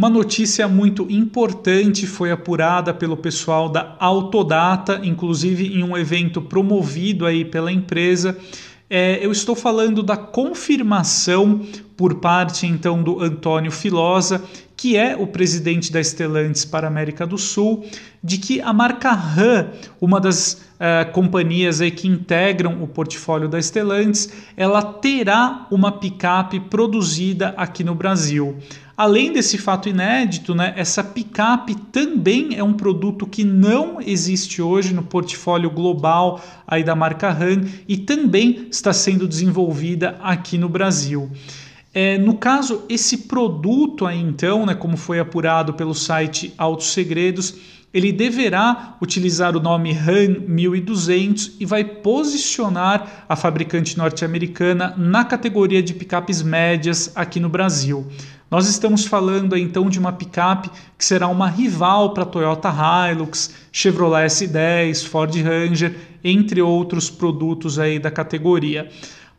Uma notícia muito importante foi apurada pelo pessoal da Autodata, inclusive em um evento promovido aí pela empresa. É, eu estou falando da confirmação por parte então do Antônio Filosa, que é o presidente da Stellantis para a América do Sul, de que a marca RAM, uma das uh, companhias aí que integram o portfólio da Stellantis, ela terá uma picape produzida aqui no Brasil. Além desse fato inédito, né, essa picape também é um produto que não existe hoje no portfólio global aí da marca RAM e também está sendo desenvolvida aqui no Brasil. É, no caso, esse produto aí então, né, como foi apurado pelo site Autos Segredos, ele deverá utilizar o nome RAM 1200 e vai posicionar a fabricante norte-americana na categoria de picapes médias aqui no Brasil. Nós estamos falando então de uma picape que será uma rival para Toyota Hilux, Chevrolet S10, Ford Ranger, entre outros produtos aí da categoria.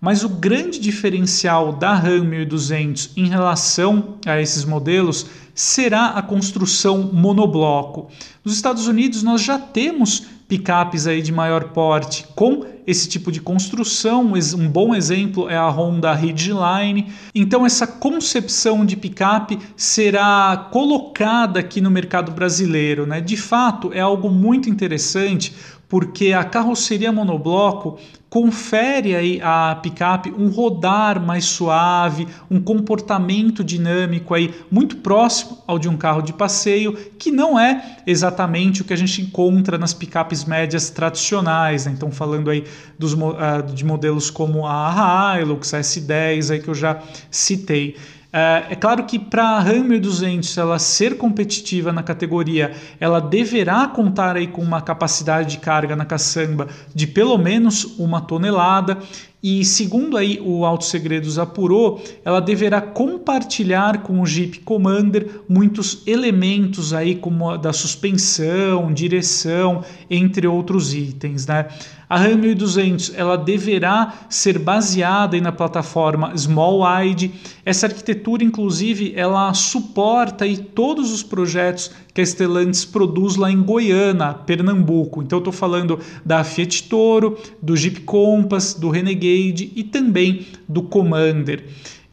Mas o grande diferencial da Ram 1200 em relação a esses modelos será a construção monobloco. Nos Estados Unidos nós já temos picapes aí de maior porte com esse tipo de construção. Um bom exemplo é a Honda Ridgeline. Então essa concepção de picape será colocada aqui no mercado brasileiro, né? De fato, é algo muito interessante porque a carroceria monobloco confere aí à picape um rodar mais suave, um comportamento dinâmico aí muito próximo ao de um carro de passeio, que não é exatamente o que a gente encontra nas picapes médias tradicionais. Né? Então falando aí dos, uh, de modelos como a Hilux, a S10 aí que eu já citei. É, é claro que para a Ram 1200 ela ser competitiva na categoria, ela deverá contar aí com uma capacidade de carga na caçamba de pelo menos uma tonelada e segundo aí o Auto Segredos apurou, ela deverá compartilhar com o Jeep Commander muitos elementos aí como da suspensão, direção, entre outros itens, né? A Ram 1200 ela deverá ser baseada na plataforma Small Wide. Essa arquitetura, inclusive, ela suporta aí todos os projetos que a Stellantis produz lá em Goiânia, Pernambuco. Então, estou falando da Fiat Toro, do Jeep Compass, do Renegade e também do Commander.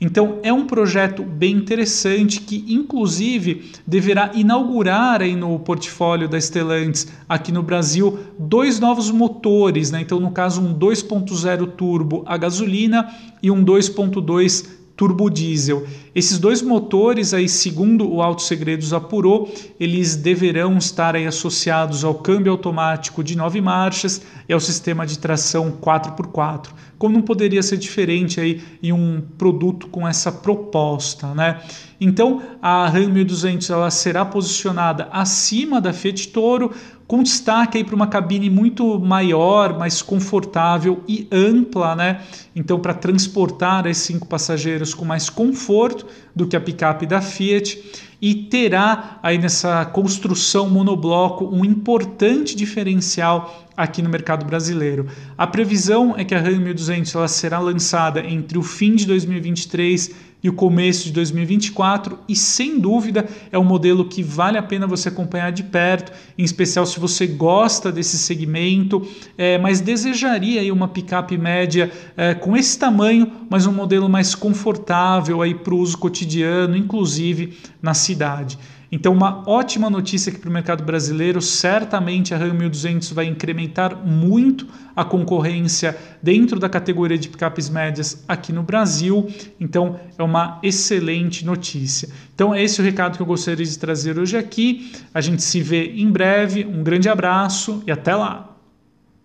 Então é um projeto bem interessante que inclusive deverá inaugurar aí no portfólio da Stellantis aqui no Brasil dois novos motores, né? Então no caso um 2.0 turbo a gasolina e um 2.2 turbo diesel. Esses dois motores, aí, segundo o Auto Segredos apurou, eles deverão estar aí associados ao câmbio automático de nove marchas e ao sistema de tração 4x4. Como não poderia ser diferente aí em um produto com essa proposta, né? Então, a Ram 1200 ela será posicionada acima da Fiat Toro, com destaque para uma cabine muito maior, mais confortável e ampla, né? Então, para transportar esses cinco passageiros com mais conforto do que a picape da Fiat e terá aí nessa construção monobloco um importante diferencial aqui no mercado brasileiro. A previsão é que a Ram 1200 ela será lançada entre o fim de 2023 e o começo de 2024 e sem dúvida é um modelo que vale a pena você acompanhar de perto, em especial se você gosta desse segmento, é, mas desejaria aí uma picape média é, com esse tamanho, mas um modelo mais confortável aí para o uso cotidiano, inclusive na cidade. Então, uma ótima notícia aqui para o mercado brasileiro. Certamente a Ram 1200 vai incrementar muito a concorrência dentro da categoria de picapes médias aqui no Brasil. Então, é uma excelente notícia. Então, é esse o recado que eu gostaria de trazer hoje aqui. A gente se vê em breve. Um grande abraço e até lá!